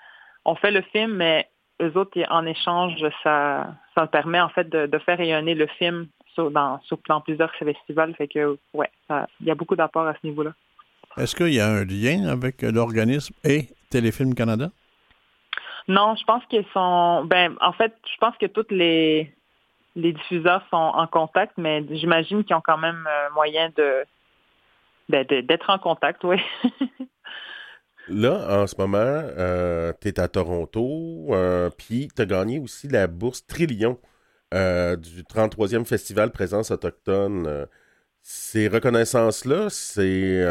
on fait le film, mais eux autres, en échange, ça, ça permet en fait de, faire rayonner le film sur, dans, plusieurs festivals. Fait que, ouais, il y a beaucoup d'apports à ce niveau-là. Est-ce qu'il y a un lien avec l'organisme et Téléfilm Canada? Non, je pense qu'ils sont. Ben, en fait, je pense que tous les, les diffuseurs sont en contact, mais j'imagine qu'ils ont quand même euh, moyen ben, d'être en contact, oui. Là, en ce moment, euh, tu es à Toronto, euh, puis tu as gagné aussi la bourse Trillion euh, du 33e Festival Présence autochtone. ces reconnaissances-là, c'est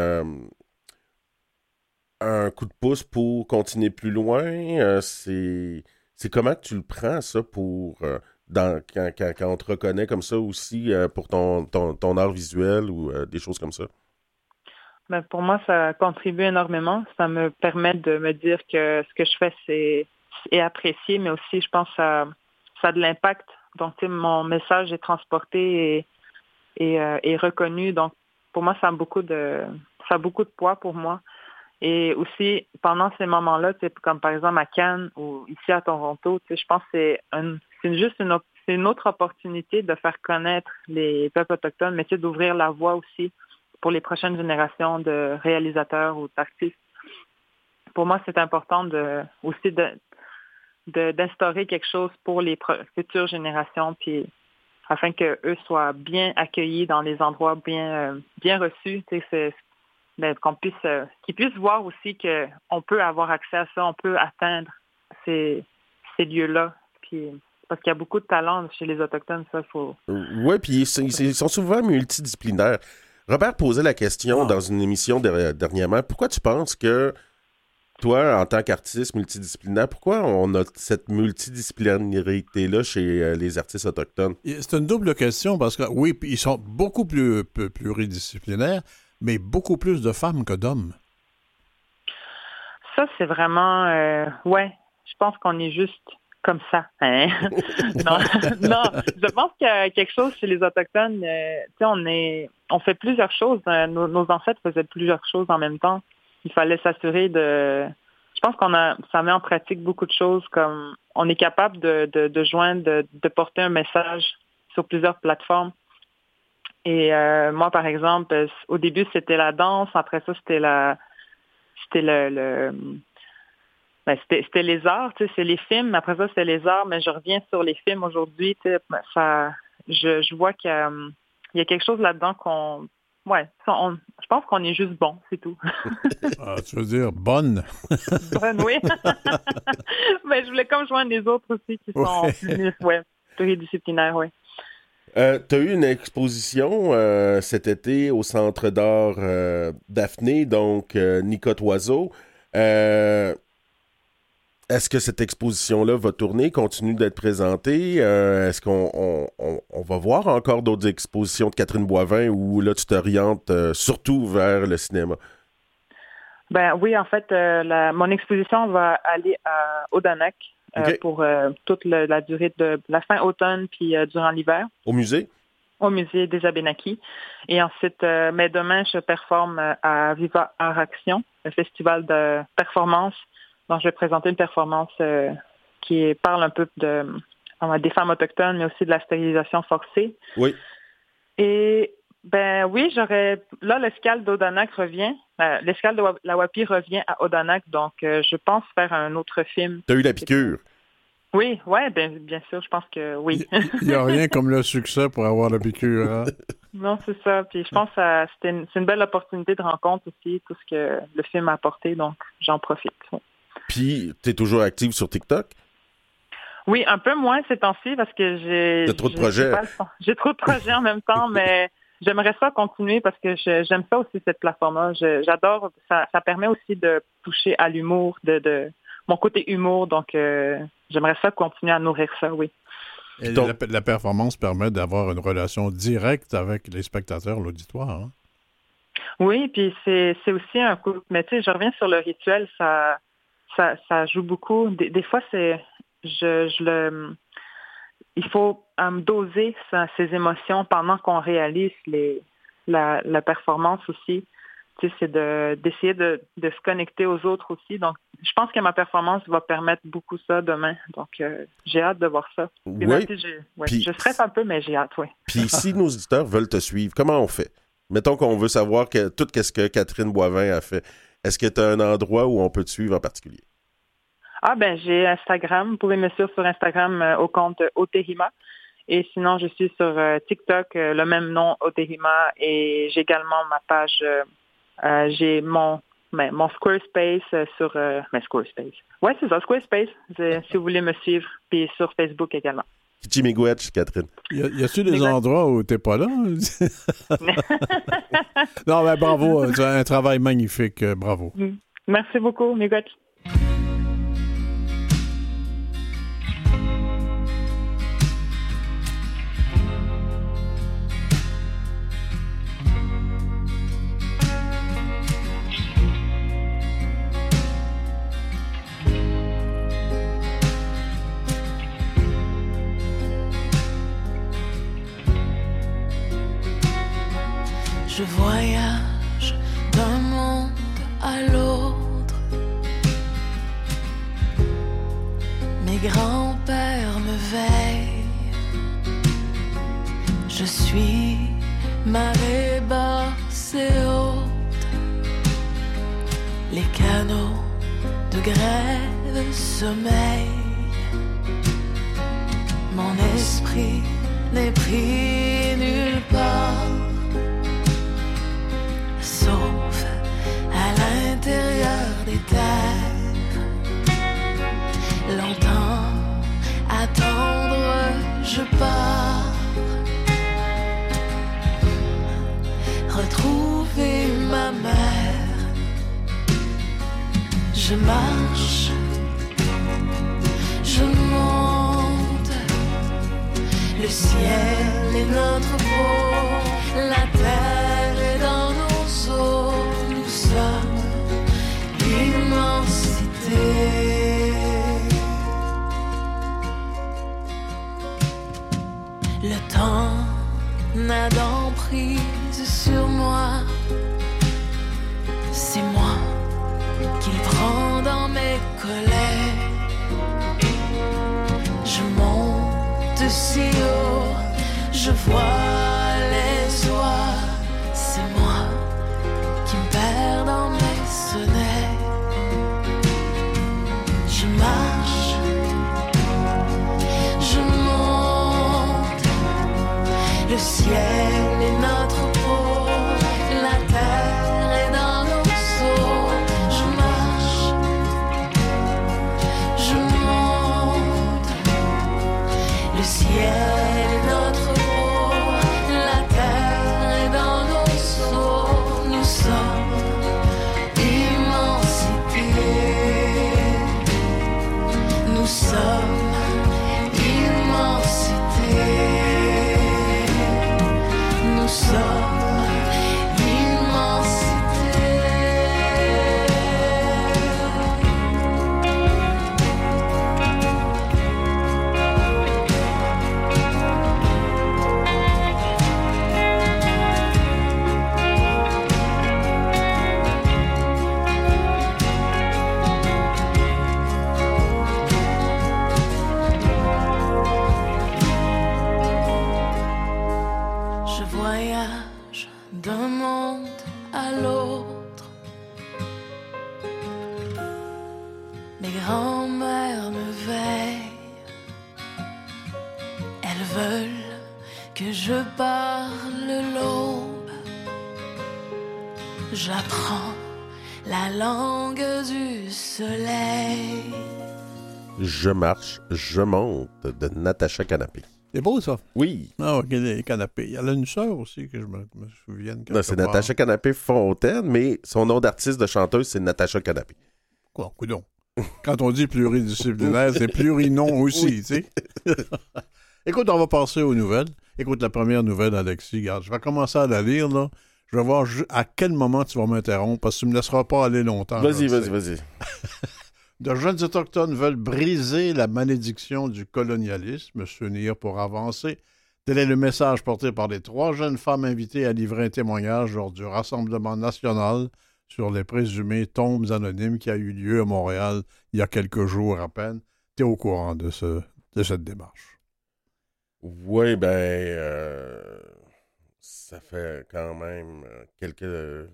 un coup de pouce pour continuer plus loin. c'est comment tu le prends, ça, pour dans, quand, quand, on te reconnaît comme ça aussi pour ton, ton art visuel ou des choses comme ça? Ben, pour moi, ça contribue énormément. Ça me permet de me dire que ce que je fais, c'est est apprécié, mais aussi, je pense, ça, ça a de l'impact. Donc, mon message est transporté et, et, euh, reconnu. Donc, pour moi, ça a beaucoup de, ça a beaucoup de poids pour moi. Et aussi, pendant ces moments-là, comme par exemple à Cannes ou ici à Toronto, je pense que c'est un, juste une, une autre opportunité de faire connaître les peuples autochtones, mais d'ouvrir la voie aussi pour les prochaines générations de réalisateurs ou d'artistes. Pour moi, c'est important de, aussi d'instaurer quelque chose pour les futures générations, puis afin qu'eux soient bien accueillis dans les endroits bien, euh, bien reçus. Ben, qu'on puisse, euh, qu'ils puissent voir aussi qu'on peut avoir accès à ça, on peut atteindre ces, ces lieux-là. Parce qu'il y a beaucoup de talent chez les Autochtones, ça, faut... Oui, puis ils, sont souvent multidisciplinaires. Robert posait la question ah. dans une émission dernièrement. Pourquoi tu penses que toi, en tant qu'artiste multidisciplinaire, pourquoi on a cette multidisciplinarité-là chez euh, les artistes autochtones? C'est une double question parce que, oui, ils sont beaucoup plus pluridisciplinaires, mais beaucoup plus de femmes que d'hommes. Ça, c'est vraiment. Euh, ouais, je pense qu'on est juste comme ça. Hein? non, non, je pense qu'il y a quelque chose chez les Autochtones. Euh, on, est, on fait plusieurs choses. Nos, nos ancêtres faisaient plusieurs choses en même temps il fallait s'assurer de. Je pense qu'on a, ça met en pratique beaucoup de choses comme on est capable de, de, joindre, de, porter un message sur plusieurs plateformes. Et euh, moi, par exemple, au début, c'était la danse. Après ça, c'était la, c'était le, ben, c'était les arts, tu sais, c'est les films. Après ça, c'est les arts. Mais je reviens sur les films aujourd'hui. Tu sais, ça, je, je vois qu'il y, y a, quelque chose là-dedans qu'on Ouais, je pense qu'on est juste bon, c'est tout. ah, tu veux dire bonne? bonne, oui. Mais je voulais comme joindre les autres aussi qui sont plus ouais, pluridisciplinaires, oui. Euh, tu as eu une exposition euh, cet été au Centre d'art euh, Daphné, donc Nicotte Oiseau. Est-ce que cette exposition-là va tourner, continue d'être présentée? Euh, est-ce qu'on va voir encore d'autres expositions de Catherine Boivin ou là, tu t'orientes euh, surtout vers le cinéma? Ben oui, en fait, euh, mon exposition va aller à Odanak pour toute la durée de la fin automne puis durant l'hiver. Au musée? Au musée des Abénakis. Et ensuite, mais demain, je performe à Viva Art Action, le festival de performance donc, je vais présenter une performance euh, qui parle un peu de des femmes autochtones, mais aussi de la stérilisation forcée. Oui. Et ben oui, j'aurais. Là, l'escale d'Odanak revient. Euh, l'escale de la Wapi revient à Odanak, donc euh, je pense faire un autre film. Tu as eu la piqûre? Oui, ouais, ben, bien sûr, je pense que oui. Il n'y a rien comme le succès pour avoir la piqûre. Hein? Non, c'est ça. Puis je pense que c'est une, une, belle opportunité de rencontre aussi, tout ce que le film a apporté, donc j'en profite. Puis, tu es toujours active sur TikTok? Oui, un peu moins ces temps-ci parce que j'ai. trop de projets. J'ai trop de projets en même temps, mais j'aimerais ça continuer parce que j'aime ça aussi, cette plateforme-là. J'adore. Ça, ça, permet aussi de toucher à l'humour, de, de, mon côté humour. Donc, euh, j'aimerais ça continuer à nourrir ça, oui. Et la, performance permet d'avoir une relation directe avec les spectateurs, l'auditoire. Hein? Oui, puis c'est aussi un coup. Mais tu sais, je reviens sur le rituel. Ça, ça, joue beaucoup. Des, fois, c'est, je, je, le, il faut um, doser ses émotions pendant qu'on réalise les, la, la performance aussi. Tu sais, c'est de, d'essayer de, de, se connecter aux autres aussi. Donc, je pense que ma performance va permettre beaucoup ça demain. Donc, euh, j'ai hâte de voir ça. Oui. je stresse un peu, mais j'ai hâte, oui. Puis, si nos auditeurs veulent te suivre, comment on fait? Mettons qu'on veut savoir que, tout ce que Catherine Boivin a fait. Est-ce que tu as un endroit où on peut te suivre en particulier? Ah ben j'ai Instagram. Vous pouvez me suivre sur Instagram euh, au compte Otehima. Et sinon, je suis sur euh, TikTok, euh, le même nom, Otehima. Et j'ai également ma page, j'ai mon ben, mon Squarespace sur mais Squarespace. Ouais, c'est ça, Squarespace, si vous voulez me suivre. Puis sur Facebook également. Catherine. Y a-tu des endroits où t'es pas là? non, ben bravo, un travail magnifique, bravo. Mm. Merci beaucoup, Miigwech. Mes grands-pères me veillent. Je suis marée basse et haute. Les canaux de grève sommeillent. Mon esprit n'est pris nulle part, sauf à l'intérieur des je marche, je monte. Le ciel est notre peau, Je marche, je monte de Natacha Canapé. C'est beau, ça? Oui. Ah, ok, les canapés. Elle a une sœur aussi, que je me, me souvienne. Non, c'est. Natacha Canapé Fontaine, mais son nom d'artiste de chanteuse, c'est Natacha Canapé. Quoi, coudon? Quand on dit pluridisciplinaire, c'est plurinon aussi, tu sais. Écoute, on va passer aux nouvelles. Écoute, la première nouvelle, Alexis, regarde, je vais commencer à la lire, là. Je vais voir à quel moment tu vas m'interrompre, parce que tu ne me laisseras pas aller longtemps. Vas-y, vas-y, vas-y. De jeunes autochtones veulent briser la malédiction du colonialisme, s'unir pour avancer. Tel est le message porté par les trois jeunes femmes invitées à livrer un témoignage lors du Rassemblement national sur les présumées tombes anonymes qui a eu lieu à Montréal il y a quelques jours à peine. Tu es au courant de, ce, de cette démarche? Oui, ben, euh, ça fait quand même euh, quelques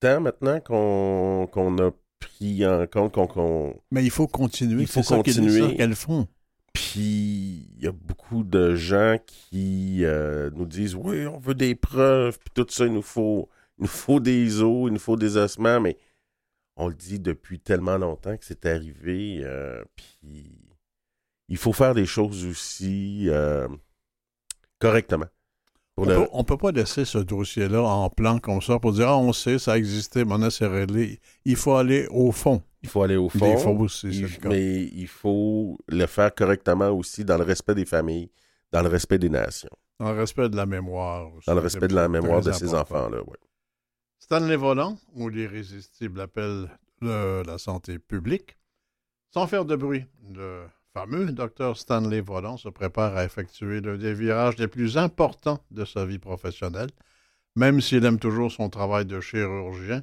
temps maintenant qu'on qu'on a pris en compte qu'on... Mais il faut continuer. Il faut continuer. qu'elles font. Puis il y a beaucoup de gens qui euh, nous disent oui, on veut des preuves, puis tout ça, il nous faut, il nous faut des os, il nous faut des ossements, mais on le dit depuis tellement longtemps que c'est arrivé. euh, puis il faut faire des choses aussi euh, correctement. On le- peut, pas laisser ce dossier-là en plan comme ça pour dire Ah, on sait, ça existait, maintenant c'est réglé. Il faut aller au fond. il faut aller au Des fond. aussi, il- le mais il faut le faire correctement aussi dans le respect des familles, dans le respect des nations, Dans le respect de la mémoire. aussi. dans le respect de la mémoire de ces enfants-là. ouais. Stanley Volant, ou l'irrésistible appel de la santé publique. Sans faire de bruit, le fameux docteur Stanley Volant se prépare à effectuer l'un des virages les plus importants de sa vie professionnelle. Même s'il aime toujours son travail de chirurgien,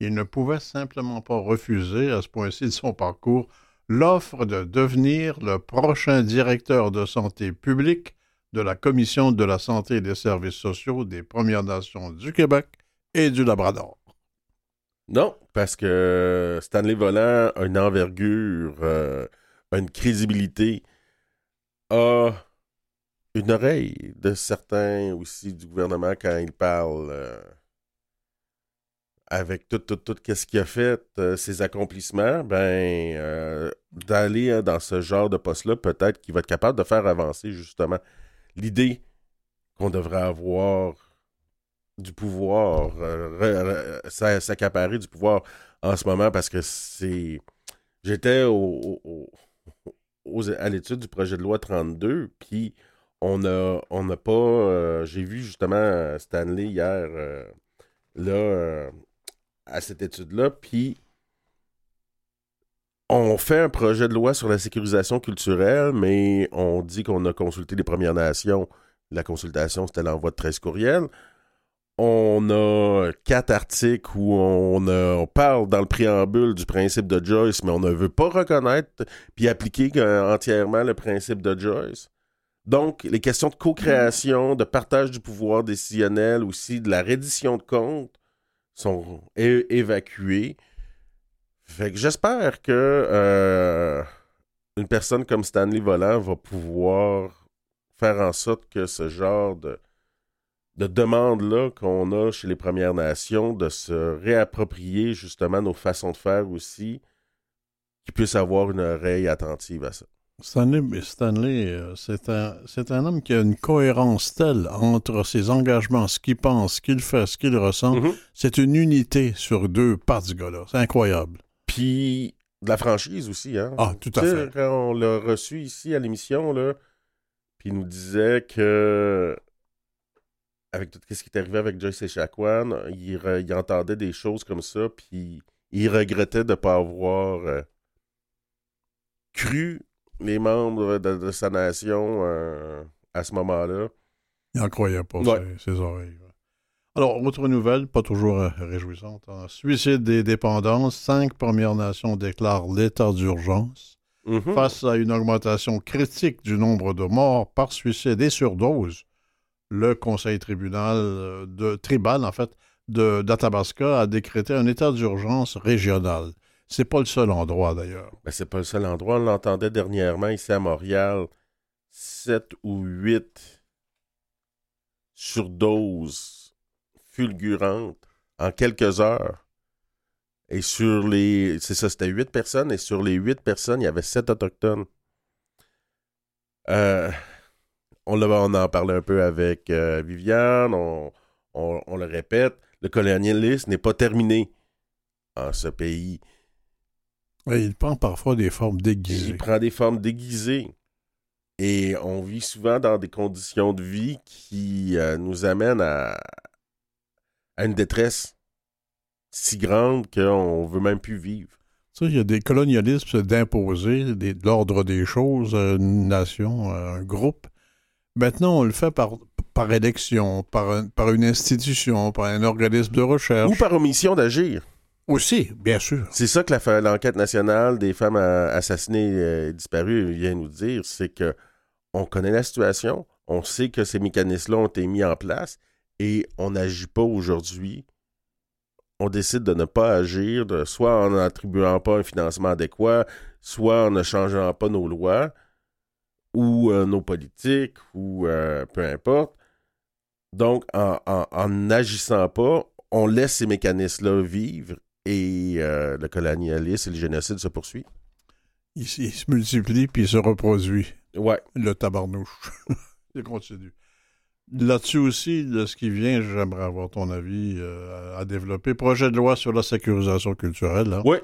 il ne pouvait simplement pas refuser, à ce point-ci de son parcours, l'offre de devenir le prochain directeur de santé publique de la Commission de la santé et des services sociaux des Premières Nations du Québec et du Labrador. Non, parce que Stanley Volant a une envergure, euh, une crédibilité, a une oreille de certains aussi du gouvernement quand il parle euh, avec tout, tout, tout, qu'est-ce qu'il a fait, euh, ses accomplissements, ben, euh, d'aller dans ce genre de poste-là, peut-être qu'il va être capable de faire avancer justement l'idée qu'on devrait avoir du pouvoir, re- re- s'a- s'accaparer du pouvoir en ce moment parce que c'est. J'étais au- aux- à l'étude du projet de loi 32, puis on a, on n'a pas. euh, J'ai vu justement euh, Stanley hier, euh, là, à cette étude-là, puis on fait un projet de loi sur la sécurisation culturelle, mais on dit qu'on a consulté les Premières Nations. La consultation, c'était l'envoi de 13 courriels. On a quatre articles où on, parle dans le préambule du principe de Joyce, mais on ne veut pas reconnaître puis appliquer entièrement le principe de Joyce. Donc, les questions de co-création, de partage du pouvoir décisionnel, aussi de la reddition de comptes sont évacuées. J'espère que euh, une personne comme Stanley Volant va pouvoir faire en sorte que ce genre de, de demande-là qu'on a chez les Premières Nations, de se réapproprier justement nos façons de faire aussi, qu'ils puissent avoir une oreille attentive à ça. Stanley, Stanley euh, c'est un, c'est un homme qui a une cohérence telle entre ses engagements, ce qu'il pense, ce qu'il fait, ce qu'il ressent. Mhm. C'est une unité sur deux par ce gars-là. C'est incroyable. Puis de la franchise aussi, hein? Ah, tout à Tu sais, fait. Quand on l'a reçu ici à l'émission, puis il nous disait que avec tout ce qui est arrivé avec Joyce Echaquan, il, re- il entendait des choses comme ça, puis il regrettait de ne pas avoir euh, cru les membres de, de sa nation euh, à ce moment-là. Il n'en croyait pas, Ouais. ses, ses oreilles. Alors, autre nouvelle, pas toujours euh, réjouissante. hein. Suicide des dépendances, cinq Premières Nations déclarent l'état d'urgence. Mhm. Face à une augmentation critique du nombre de morts par suicide et surdose, le Conseil tribunal euh, de tribal, en fait, d'Athabasca a décrété un état d'urgence régional. C'est pas le seul endroit d'ailleurs. Ben, c'est pas le seul endroit. On l'entendait dernièrement ici à Montréal. 7 ou 8 surdoses fulgurantes en quelques heures. Et sur les. C'est ça, c'était 8 personnes. Et sur les 8 personnes, il y avait 7 autochtones. Euh, on, on en parlait un peu avec euh, Viviane. On, on- on le répète. Le colonialisme n'est pas terminé en ce pays. Et il prend parfois des formes déguisées. Il prend des formes déguisées. Et on vit souvent dans des conditions de vie qui euh, nous amènent à, à une détresse si grande qu'on veut même plus vivre. Il y a des colonialismes d'imposer de l'ordre des choses à une nation, à un groupe. Maintenant, on le fait par, par élection, par, un- par une institution, par un organisme de recherche. Ou par omission d'agir. Aussi, bien sûr. C'est ça que l'enquête nationale des femmes euh, assassinées et disparues vient nous dire, c'est que on connaît la situation, on sait que ces mécanismes-là ont été mis en place et on n'agit pas aujourd'hui. On décide de ne pas agir, de- soit en n'attribuant pas un financement adéquat, soit en ne changeant pas nos lois ou euh, nos politiques, ou euh, peu importe. Donc, en- n'agissant pas, on laisse ces mécanismes-là vivre et euh, le colonialisme et le génocide se poursuit. Il, il se multiplie puis il se reproduit. Ouais. Le tabarnouche. il continue. Là-dessus aussi, de ce qui vient, j'aimerais avoir ton avis euh, à développer. Projet de loi sur la sécurisation culturelle. là. Ouais.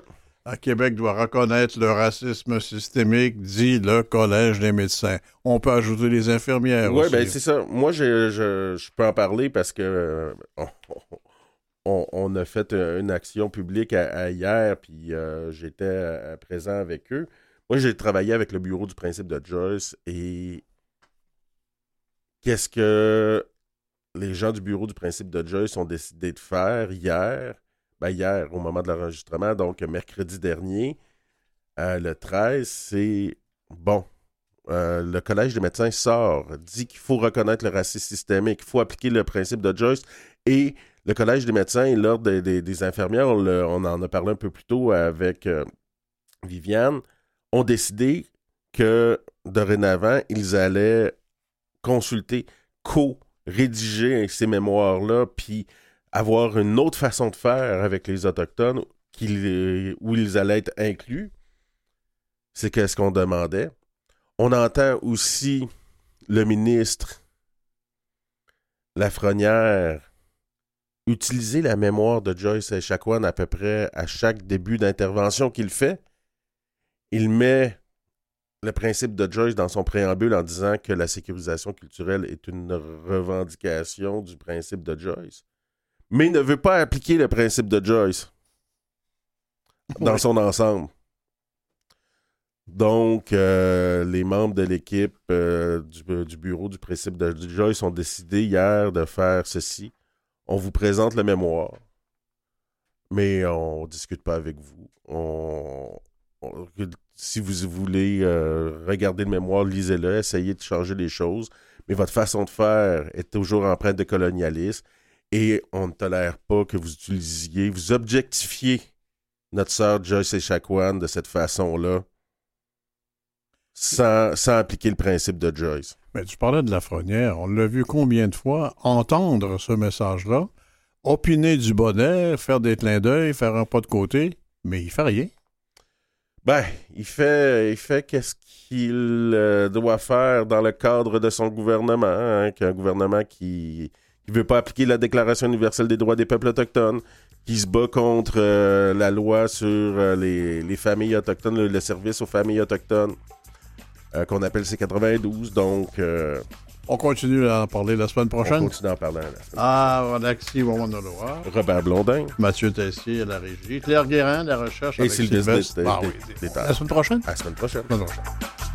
À Québec doit reconnaître le racisme systémique, dit le Collège des médecins. On peut ajouter les infirmières Ouais, aussi. ben c'est ça. Moi, je, je, je peux en parler parce que euh, on, on- on a fait une action publique à, à hier, puis euh, j'étais présent avec eux. Moi, j'ai travaillé avec le bureau du principe de Joyce et qu'est-ce que les gens du bureau du principe de Joyce ont décidé de faire hier? Ben hier, au moment de l'enregistrement, donc mercredi dernier, Euh, le 13, c'est bon. Euh, le Collège des médecins sort, dit qu'il faut reconnaître le racisme systémique, qu'il faut appliquer le principe de Joyce. Et le Collège des médecins et l'Ordre des, infirmières, on en a parlé un peu plus tôt avec euh, Viviane, ont décidé que dorénavant, ils allaient consulter, co-rédiger ces mémoires-là, puis avoir une autre façon de faire avec les Autochtones où ils allaient être inclus. C'est qu'est-ce qu'on demandait. On entend aussi le ministre Lafrenière utiliser la mémoire de Joyce Echaquan à peu près à chaque début d'intervention qu'il fait. Il met le principe de Joyce dans son préambule en disant que la sécurisation culturelle est une revendication du principe de Joyce, mais il ne veut pas appliquer le principe de Joyce dans son ensemble. Donc, euh, les membres de l'équipe euh, du, du bureau du principe de Joyce ont décidé hier de faire ceci. On vous présente le mémoire, mais on ne discute pas avec vous. On, on- si vous voulez euh, regarder le mémoire, lisez-le, essayez de changer les choses, mais votre façon de faire est toujours empreinte de colonialisme et on ne tolère pas que vous utilisiez, vous objectifiez notre sœur Joyce Echaquan de cette façon-là sans, sans appliquer le principe de Joyce. Mais tu parlais de la Lafrenière. On l'a vu combien de fois entendre ce message-là, opiner du bonnet, faire des clins d'œil, faire un pas de côté, mais il fait rien. Ben, il fait, il fait qu'est-ce qu'il euh, doit faire dans le cadre de son gouvernement, hein, qu'un gouvernement qui ne veut pas appliquer la Déclaration universelle des droits des peuples autochtones, qui se bat contre euh, la loi sur euh, les, les familles autochtones, le, le service aux familles autochtones, euh, qu'on appelle C92. Donc, On continue à en parler la semaine on prochaine. continue en parlant. là. Ah, Alexis Robert Blondin Mathieu Tessier à la régie, Claire Guérin, la recherche et avec Sylvestre Ah oui, La semaine prochaine? À la semaine prochaine. La semaine prochaine.